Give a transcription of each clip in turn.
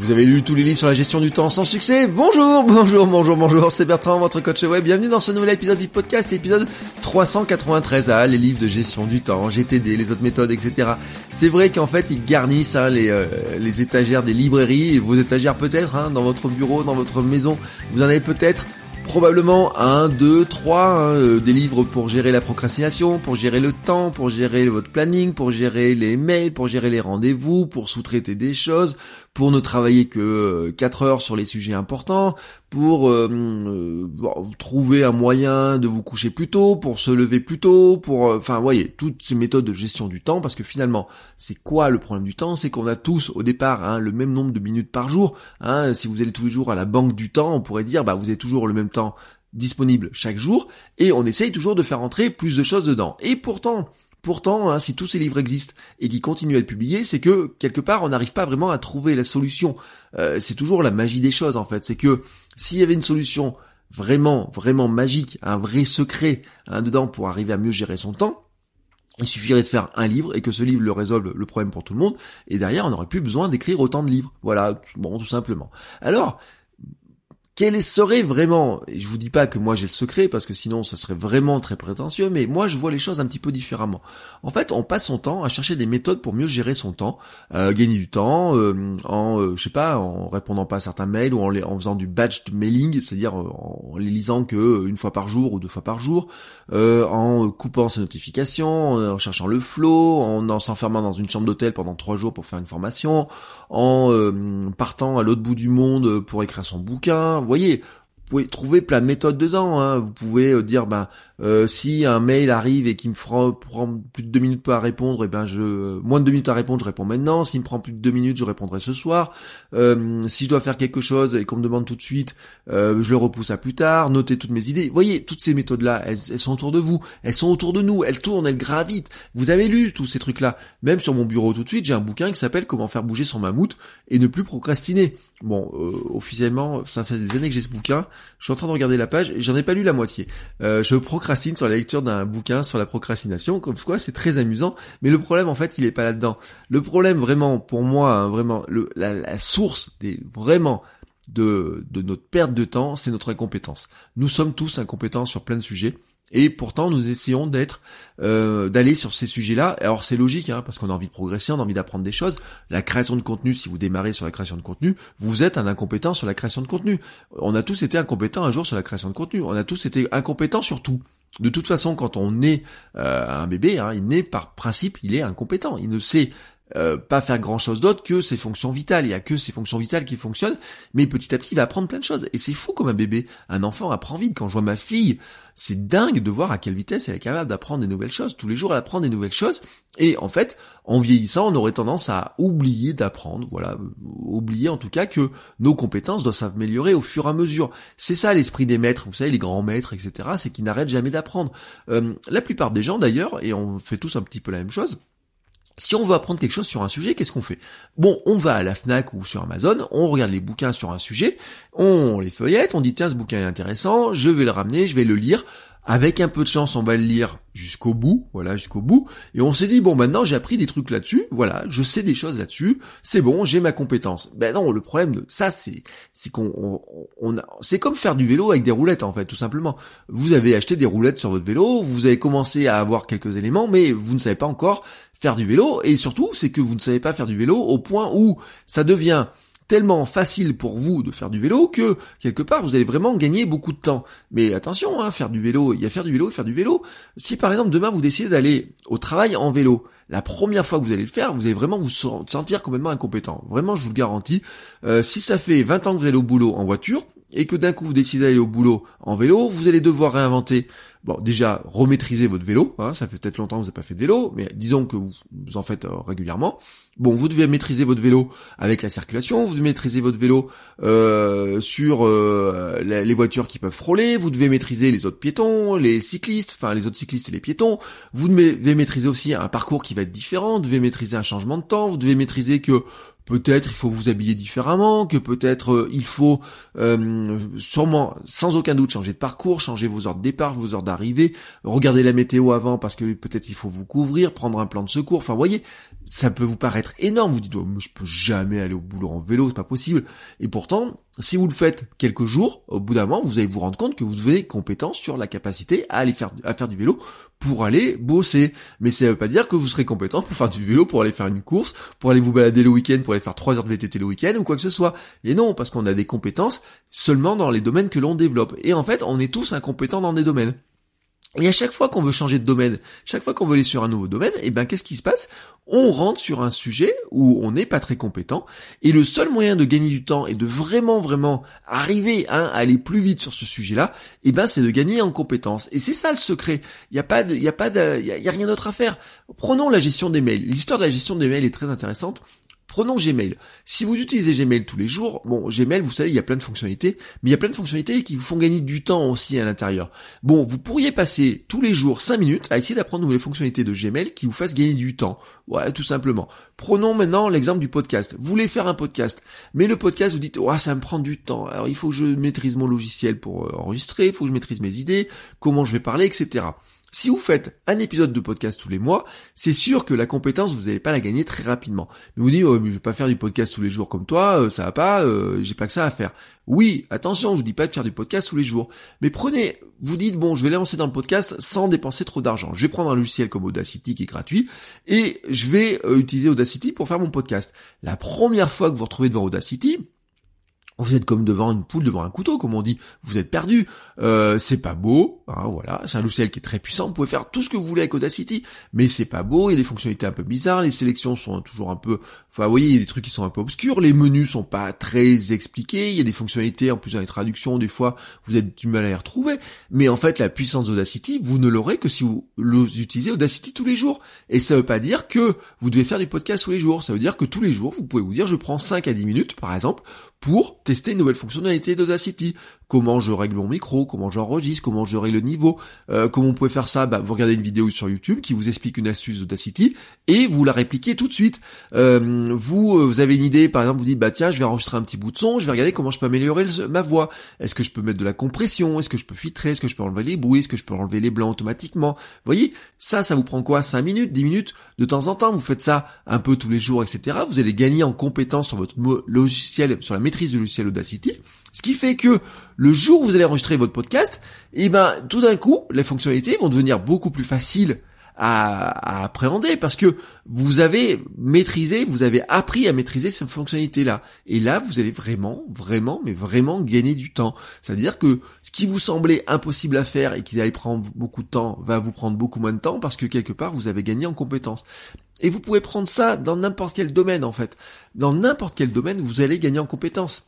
Vous avez lu tous les livres sur la gestion du temps sans succès? Bonjour, bonjour, bonjour, bonjour, c'est Bertrand, votre coach web. Bienvenue dans ce nouvel épisode du podcast, épisode 393. Ah, les livres de gestion du temps, GTD, les autres méthodes, etc. C'est vrai qu'en fait, ils garnissent hein, les, euh, les étagères des librairies, vos étagères peut-être, hein, dans votre bureau, dans votre maison. Vous en avez peut-être probablement un, deux, trois hein, euh, des livres pour gérer la procrastination, pour gérer le temps, pour gérer votre planning, pour gérer les mails, pour gérer les rendez-vous, pour sous-traiter des choses, pour ne travailler que 4 heures sur les sujets importants, pour euh, euh, trouver un moyen de vous coucher plus tôt, pour se lever plus tôt, pour enfin voyez toutes ces méthodes de gestion du temps parce que finalement c'est quoi le problème du temps? C'est qu'on a tous au départ hein, le même nombre de minutes par jour hein, si vous allez tous les jours à la banque du temps on pourrait dire bah vous avez toujours le même temps disponible chaque jour et on essaye toujours de faire entrer plus de choses dedans et pourtant Pourtant, hein, si tous ces livres existent et qui continuent à être publiés, c'est que quelque part on n'arrive pas vraiment à trouver la solution. Euh, c'est toujours la magie des choses en fait. C'est que s'il y avait une solution vraiment, vraiment magique, un vrai secret hein, dedans pour arriver à mieux gérer son temps, il suffirait de faire un livre et que ce livre le résolve le problème pour tout le monde. Et derrière, on n'aurait plus besoin d'écrire autant de livres. Voilà, bon, tout simplement. Alors, quel serait vraiment, et je vous dis pas que moi j'ai le secret parce que sinon ça serait vraiment très prétentieux, mais moi je vois les choses un petit peu différemment. En fait, on passe son temps à chercher des méthodes pour mieux gérer son temps, euh, gagner du temps euh, en, euh, je sais pas, en répondant pas à certains mails ou en, les, en faisant du batch mailing, c'est-à-dire en les lisant que une fois par jour ou deux fois par jour, en coupant ses notifications, en cherchant le flow, en, s'enfermant dans une chambre d'hôtel pendant trois jours pour faire une formation, en partant à l'autre bout du monde pour écrire son bouquin voyez, vous pouvez trouver plein de méthodes dedans. Hein. Vous pouvez euh, dire, ben, euh, si un mail arrive et qui me prend plus de deux minutes à répondre, et ben je moins de deux minutes à répondre, je réponds maintenant. S'il me prend plus de deux minutes, je répondrai ce soir. Euh, si je dois faire quelque chose et qu'on me demande tout de suite, je le repousse à plus tard. Notez toutes mes idées. Vous voyez, toutes ces méthodes-là, elles, elles, sont autour de vous, elles sont autour de nous, elles tournent, elles gravitent. Vous avez lu tous ces trucs-là. Même sur mon bureau tout de suite, j'ai un bouquin qui s'appelle Comment faire bouger son mammouth et ne plus procrastiner. Bon, officiellement, ça fait des années que j'ai ce bouquin. Je suis en train de regarder la page j'en ai pas lu la moitié. Euh, je procrastine sur la lecture d'un bouquin sur la procrastination, comme quoi c'est très amusant. Mais le problème en fait, il est pas là-dedans. Le problème vraiment, pour moi, hein, vraiment, la, source vraiment de notre perte de temps, c'est notre incompétence. Nous sommes tous incompétents sur plein de sujets. Et pourtant, nous essayons d'être, euh, d'aller sur ces sujets-là. Alors c'est logique, hein, parce qu'on a envie de progresser, on a envie d'apprendre des choses. La création de contenu, si vous démarrez sur la création de contenu, vous êtes un incompétent sur la création de contenu. On a tous été incompétents un jour sur la création de contenu. On a tous été incompétents sur tout. De toute façon, quand on naît euh, un bébé, hein, il naît par principe, il est incompétent. Il ne sait euh, pas faire grand chose d'autre que ses fonctions vitales. Il y a que ses fonctions vitales qui fonctionnent, mais petit à petit, il va apprendre plein de choses. Et c'est fou comme un bébé. Un enfant apprend vite. Quand je vois ma fille, c'est dingue de voir à quelle vitesse elle est capable d'apprendre des nouvelles choses. Tous les jours, elle apprend des nouvelles choses. Et en fait, en vieillissant, on aurait tendance à oublier d'apprendre. Voilà, oublier en tout cas que nos compétences doivent s'améliorer au fur et à mesure. C'est ça l'esprit des maîtres. Vous savez, les grands maîtres, etc. C'est qu'ils n'arrêtent jamais d'apprendre. Euh, la plupart des gens, d'ailleurs, et on fait tous un petit peu la même chose si on veut apprendre quelque chose sur un sujet, qu'est-ce qu'on fait? Bon, on va à la FNAC ou sur Amazon, on regarde les bouquins sur un sujet, on les feuillette, on dit tiens ce bouquin est intéressant, je vais le ramener, je vais le lire, avec un peu de chance, on va le lire jusqu'au bout, voilà, jusqu'au bout. Et on s'est dit, bon, maintenant, j'ai appris des trucs là-dessus, voilà, je sais des choses là-dessus, c'est bon, j'ai ma compétence. Ben non, le problème de ça, c'est, c'est qu'on, on, c'est comme faire du vélo avec des roulettes, en fait, tout simplement. Vous avez acheté des roulettes sur votre vélo, vous avez commencé à avoir quelques éléments, mais vous ne savez pas encore faire du vélo, et surtout, c'est que vous ne savez pas faire du vélo au point où ça devient tellement facile pour vous de faire du vélo que quelque part vous allez vraiment gagner beaucoup de temps. Mais attention, hein, faire du vélo, il y a faire du vélo faire du vélo. Si par exemple demain vous décidez d'aller au travail en vélo, la première fois que vous allez le faire, vous allez vraiment vous sentir complètement incompétent. Vraiment, je vous le garantis. Euh, si ça fait 20 ans que vous allez au boulot en voiture, et que d'un coup vous décidez d'aller au boulot en vélo, vous allez devoir réinventer Bon, déjà, remaîtriser votre vélo, hein, ça fait peut-être longtemps que vous n'avez pas fait de vélo, mais disons que vous, en faites euh, régulièrement. Bon, vous devez maîtriser votre vélo avec la circulation, vous devez maîtriser votre vélo euh, sur euh, les voitures qui peuvent frôler, vous devez maîtriser les autres piétons, les cyclistes, enfin les autres cyclistes et les piétons, vous devez maîtriser aussi un parcours qui va être différent, vous devez maîtriser un changement de temps, vous devez maîtriser que peut-être il faut vous habiller différemment, que peut-être euh, il faut euh, sûrement, sans aucun doute, changer de parcours, changer vos heures de départ, vos heures d'arrivée, regarder la météo avant parce que peut-être il faut vous couvrir, prendre un plan de secours. Enfin, voyez, ça peut vous paraître énorme. Vous dites, oh, je peux jamais aller au boulot en vélo, c'est pas possible. Et pourtant, si vous le faites quelques jours, au bout d'un moment, vous allez vous rendre compte que vous avez compétence sur la capacité à aller faire, à faire du vélo pour aller bosser. Mais ça veut pas dire que vous serez compétent pour faire du vélo, pour aller faire une course, pour aller vous balader le week-end, pour aller faire trois heures de VTT le week-end ou quoi que ce soit. Et non, parce qu'on a des compétences seulement dans les domaines que l'on développe. Et en fait, on est tous incompétents dans des domaines. Et à chaque fois qu'on veut changer de domaine, chaque fois qu'on veut aller sur un nouveau domaine, et eh ben qu'est-ce qui se passe? On rentre sur un sujet où on n'est pas très compétent, et le seul moyen de gagner du temps et de vraiment vraiment arriver à aller plus vite sur ce sujet-là, et eh ben c'est de gagner en compétences. Et c'est ça le secret. Il n'y a pas il y a pas de, y a rien d'autre à faire. Prenons la gestion des mails. L'histoire de la gestion des mails est très intéressante. Prenons Gmail. Si vous utilisez Gmail tous les jours, bon, Gmail, vous savez, il y a plein de fonctionnalités, mais il y a plein de fonctionnalités qui vous font gagner du temps aussi à l'intérieur. Bon, vous pourriez passer tous les jours 5 minutes à essayer d'apprendre les fonctionnalités de Gmail qui vous fassent gagner du temps. Ouais, tout simplement. Prenons maintenant l'exemple du podcast. Vous voulez faire un podcast, mais le podcast, vous dites, ouais, ça me prend du temps. Alors, il faut que je maîtrise mon logiciel pour euh, enregistrer, il faut que je maîtrise mes idées, comment je vais parler, etc. Si vous faites un épisode de podcast tous les mois, c'est sûr que la compétence, vous n'allez pas la gagner très rapidement. Mais vous dites, oh, mais je vais pas faire du podcast tous les jours comme toi, euh, ça va pas, euh, j'ai pas que ça à faire. Oui, attention, je vous dis pas de faire du podcast tous les jours. Mais prenez, vous dites, bon, je vais lancer dans le podcast sans dépenser trop d'argent. Je vais prendre un logiciel comme Audacity qui est gratuit et je vais euh, utiliser Audacity pour faire mon podcast. La première fois que vous vous retrouvez devant Audacity, vous êtes comme devant une poule devant un couteau, comme on dit. Vous êtes perdu. Euh, c'est pas beau. Hein, voilà, c'est un logiciel qui est très puissant. Vous pouvez faire tout ce que vous voulez avec Audacity, mais c'est pas beau. Il y a des fonctionnalités un peu bizarres. Les sélections sont toujours un peu. Enfin, vous voyez, il y a des trucs qui sont un peu obscurs. Les menus sont pas très expliqués. Il y a des fonctionnalités en plus dans les traductions. Des fois, vous êtes du mal à les retrouver. Mais en fait, la puissance d'Audacity, vous ne l'aurez que si vous utilisez Audacity tous les jours. Et ça veut pas dire que vous devez faire des podcasts tous les jours. Ça veut dire que tous les jours, vous pouvez vous dire, je prends 5 à 10 minutes, par exemple, pour tester une nouvelle fonctionnalité d'Audacity. Comment je règle mon micro, comment j'enregistre, comment je règle le niveau, euh, comment on pouvez faire ça bah, Vous regardez une vidéo sur YouTube qui vous explique une astuce d'Audacity et vous la répliquez tout de suite. Euh, vous, euh, vous avez une idée, par exemple, vous dites bah tiens, je vais enregistrer un petit bout de son, je vais regarder comment je peux améliorer ma voix. Est-ce que je peux mettre de la compression? Est-ce que je peux filtrer? Est-ce que je peux enlever les bruits? Est-ce que je peux enlever les blancs automatiquement? Vous voyez, ça, ça vous prend quoi? 5 minutes, 10 minutes? De temps en temps, vous faites ça un peu tous les jours, etc. Vous allez gagner en compétence sur votre logiciel, sur la maîtrise du Audacity. Ce qui fait que le jour où vous allez enregistrer votre podcast, et eh ben tout d'un coup, les fonctionnalités vont devenir beaucoup plus faciles à, appréhender parce que vous avez maîtrisé, vous avez appris à maîtriser ces fonctionnalités-là. Et là, vous allez vraiment, vraiment, mais vraiment gagner du temps. C'est-à-dire que ce qui vous semblait impossible à faire et qui allait prendre beaucoup de temps va vous prendre beaucoup moins de temps parce que quelque part, vous avez gagné en compétences. Et vous pouvez prendre ça dans n'importe quel domaine en fait. Dans n'importe quel domaine, vous allez gagner en compétences.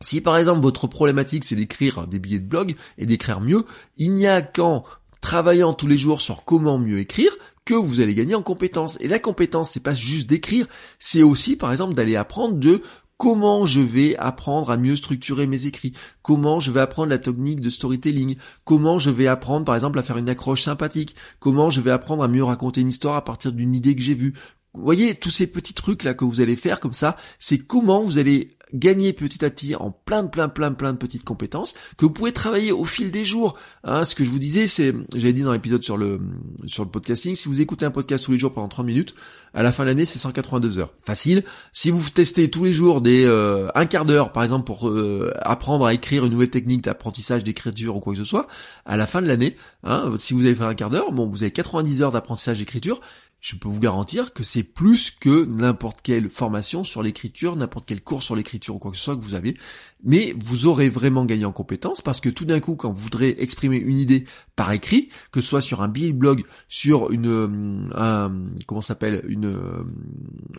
Si par exemple votre problématique c'est d'écrire des billets de blog et d'écrire mieux, il n'y a qu'en travaillant tous les jours sur comment mieux écrire que vous allez gagner en compétences. Et la compétence, c'est pas juste d'écrire, c'est aussi par exemple d'aller apprendre de comment je vais apprendre à mieux structurer mes écrits, comment je vais apprendre la technique de storytelling, comment je vais apprendre par exemple à faire une accroche sympathique, comment je vais apprendre à mieux raconter une histoire à partir d'une idée que j'ai vue. Vous voyez, tous ces petits trucs là que vous allez faire comme ça, c'est comment vous allez gagner petit à petit en plein plein plein plein de petites compétences que vous pouvez travailler au fil des jours. Hein, ce que je vous disais, c'est, j'avais dit dans l'épisode sur le sur le podcasting, si vous écoutez un podcast tous les jours pendant 30 minutes, à la fin de l'année, c'est 182 heures. Facile. Si vous testez tous les jours des euh, un quart d'heure, par exemple, pour euh, apprendre à écrire une nouvelle technique d'apprentissage d'écriture ou quoi que ce soit, à la fin de l'année, hein, si vous avez fait un quart d'heure, bon, vous avez 90 heures d'apprentissage d'écriture je peux vous garantir que c'est plus que n'importe quelle formation sur l'écriture, n'importe quel cours sur l'écriture ou quoi que ce soit que vous avez. Mais vous aurez vraiment gagné en compétences parce que tout d'un coup, quand vous voudrez exprimer une idée par écrit, que ce soit sur un billet blog, sur une, euh, un, comment s'appelle, une, euh,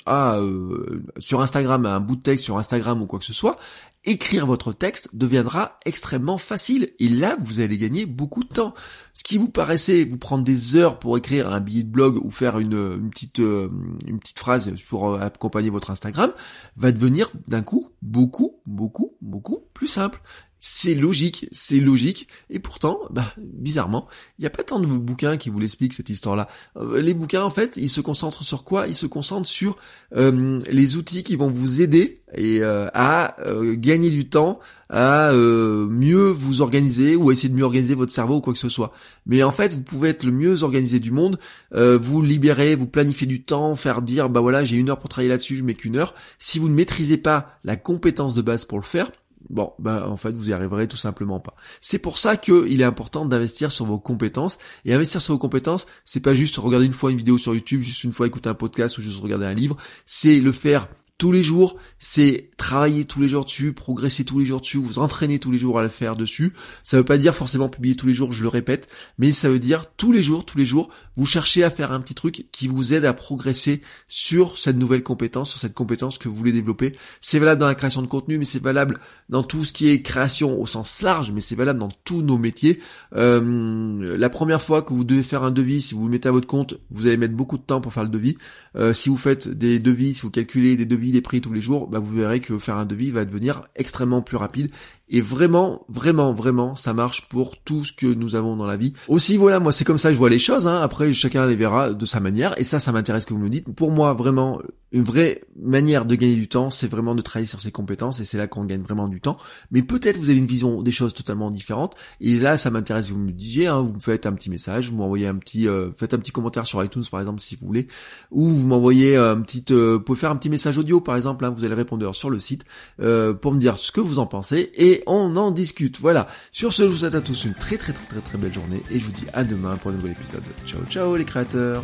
ah, euh, sur Instagram, un bout de texte sur Instagram ou quoi que ce soit, écrire votre texte deviendra extrêmement facile. Et là, vous allez gagner beaucoup de temps. Ce qui vous paraissait vous prendre des heures pour écrire un billet de blog ou faire une, une petite, une petite phrase pour accompagner votre Instagram, va devenir d'un coup beaucoup, beaucoup, beaucoup plus simple. C'est logique, c'est logique, et pourtant, bah, bizarrement, il n'y a pas tant de bouquins qui vous l'expliquent cette histoire-là. Euh, les bouquins, en fait, ils se concentrent sur quoi? Ils se concentrent sur euh, les outils qui vont vous aider et euh, à gagner du temps, à mieux vous organiser ou à essayer de mieux organiser votre cerveau ou quoi que ce soit. Mais en fait, vous pouvez être le mieux organisé du monde, vous libérer, vous planifier du temps, faire dire, bah voilà, j'ai une heure pour travailler là-dessus, je mets qu'une heure. Si vous ne maîtrisez pas la compétence de base pour le faire, Bon, bah en fait vous y arriverez tout simplement pas. C'est pour ça qu'il est important d'investir sur vos compétences. Et investir sur vos compétences, c'est pas juste regarder une fois une vidéo sur YouTube, juste une fois écouter un podcast ou juste regarder un livre. C'est le faire tous les jours, c'est travailler tous les jours dessus, progresser tous les jours dessus, vous entraîner tous les jours à le faire dessus. Ça veut pas dire forcément publier tous les jours, je le répète, mais ça veut dire tous les jours, tous les jours, vous cherchez à faire un petit truc qui vous aide à progresser sur cette nouvelle compétence, sur cette compétence que vous voulez développer. C'est valable dans la création de contenu, mais c'est valable dans tout ce qui est création au sens large, mais c'est valable dans tous nos métiers. Euh, la première fois que vous devez faire un devis, si vous vous mettez à votre compte, vous allez mettre beaucoup de temps pour faire le devis. Euh, si vous faites des devis, si vous calculez des devis des prix tous les jours, bah vous verrez que faire un devis va devenir extrêmement plus rapide et vraiment, vraiment, vraiment, ça marche pour tout ce que nous avons dans la vie. Aussi, voilà, moi, c'est comme ça que je vois les choses. Hein. Après, chacun les verra de sa manière. Et ça, ça m'intéresse que vous me dites. Pour moi, vraiment, une vraie manière de gagner du temps, c'est vraiment de travailler sur ses compétences. Et c'est là qu'on gagne vraiment du temps. Mais peut-être vous avez une vision des choses totalement différentes. Et là, ça m'intéresse. Vous me disiez, hein, vous me faites un petit message, vous m'envoyez un petit, euh, faites un petit commentaire sur iTunes, par exemple, si vous voulez, ou vous m'envoyez un petit, euh, vous pouvez faire un petit message audio, par exemple. Hein, vous avez le répondeur sur le site euh, pour me dire ce que vous en pensez. Et on en discute. Voilà. Sur ce, je vous souhaite à tous une très très très très très belle journée et je vous dis à demain pour un nouvel épisode. Ciao ciao les créateurs